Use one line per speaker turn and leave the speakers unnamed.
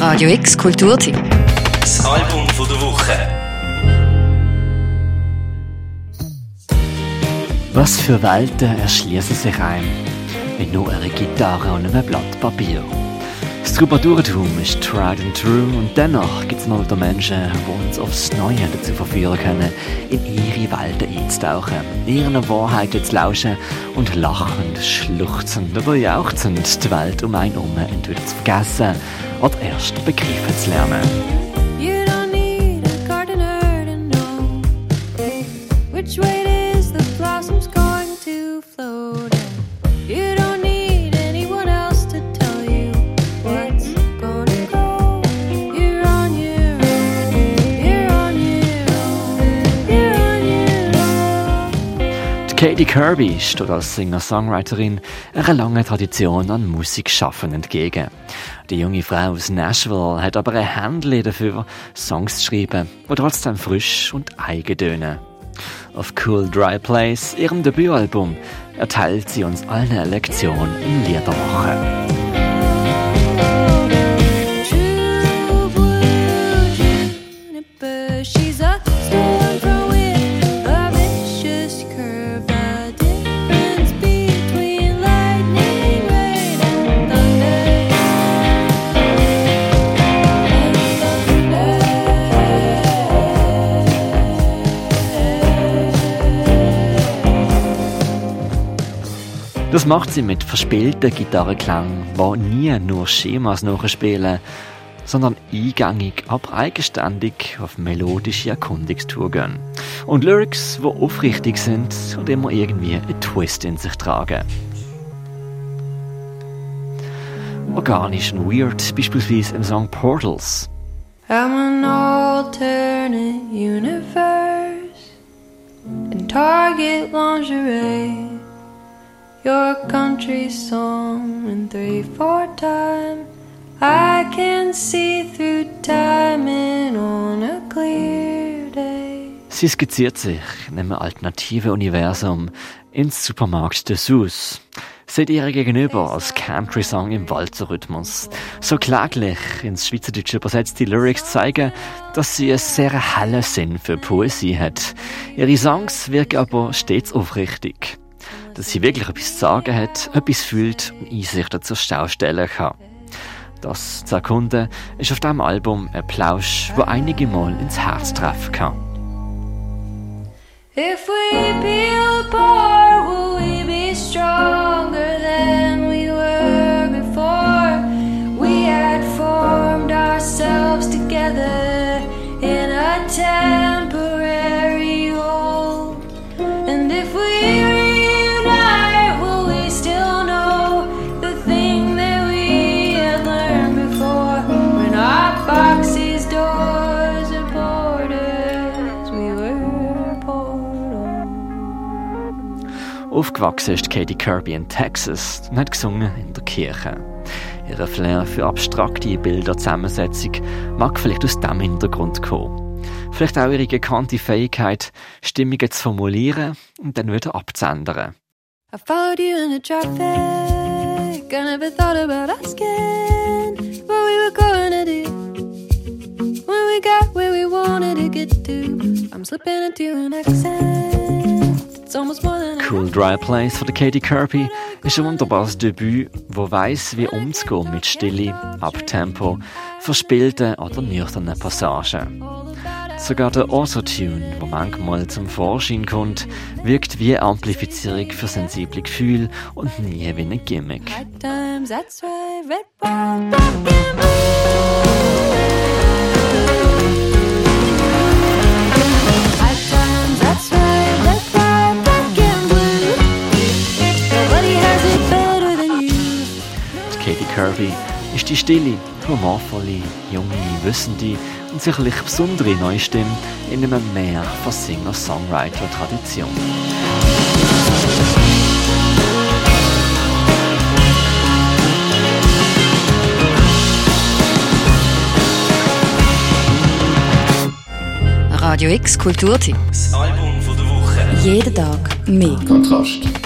Radio X Kulturteam.
Das Album von der Woche.
Was für Welten erschließen sich einem mit nur einer Gitarre und einem Blatt Papier? Das Troubadourtum ist tried and true und dennoch gibt es mal wieder Menschen, die uns aufs Neue dazu verführen können, in ihre Welten einzutauchen, ihren Wahrheiten zu lauschen und lachend, schluchzend oder jauchzend die Welt um einen herum entweder zu vergessen oder erst begreifen zu lernen.
Which way is the blossom's going
Katie Kirby steht als Singer-Songwriterin einer langen Tradition an Musikschaffen entgegen. Die junge Frau aus Nashville hat aber ein Händchen dafür, Songs zu schreiben, die trotzdem frisch und eigen tönen. Auf Cool Dry Place, ihrem Debütalbum, erteilt sie uns allen eine Lektion im Liedermachen. Das macht sie mit verspielten Gitarrenklang, wo nie nur Schemas nachspielen, sondern eingängig, aber eigenständig auf melodische Erkundungstour gehen. Und Lyrics, die aufrichtig sind und immer irgendwie einen Twist in sich tragen. Organisch und weird, beispielsweise im Song Portals.
I'm an alternate universe in Target lingerie. Your country song in three four time. I can see through time and on a clear day.
Sie skizziert sich in einem alternativen Universum ins Supermarkt des Sus. Seht ihr gegenüber als Country-Song im Walzerrhythmus. So kläglich ins Schweizerdeutsche übersetzt die Lyrics zeigen, dass sie einen sehr hellen Sinn für Poesie hat. Ihre Songs wirken aber stets aufrichtig. Dass sie wirklich etwas zu sagen hat, etwas fühlt und Einsichten zur Stau stellen kann. Das zu erkunden ist auf diesem Album ein Plausch, wo einige Mal ins Herz treffen kann.
If we peel apart, will we be stronger
Aufgewachsen ist Katie Kirby in Texas und hat gesungen in der Kirche. Ihre Flair für abstrakte Bilderzusammensetzung mag vielleicht aus diesem Hintergrund kommen. Vielleicht auch ihre gekannte Fähigkeit, Stimmungen zu formulieren und dann wieder abzuändern.
I followed you in the traffic. I never thought about asking what we were gonna do. When we got where we wanted to get to, I'm slipping into an accent.
Cool Dry Place von Katie Kirby ist ein wunderbares Debüt, wo weiß, wie umzugehen mit Stille, Abtempo, verspielten oder nüchternen Passagen. Sogar der Autotune, wo manchmal zum Vorschein kommt, wirkt wie eine Amplifizierung für sensible Gefühle und nie wie ein Gimmick. Katie Kirby ist die stille, humorvolle, junge, wissende und sicherlich besondere neue Stimme in einem Meer von Singer-Songwriter-Tradition.
Radio X Kulturteam.
Das Album von der Woche.
Jeden Tag mehr.
Kontrast.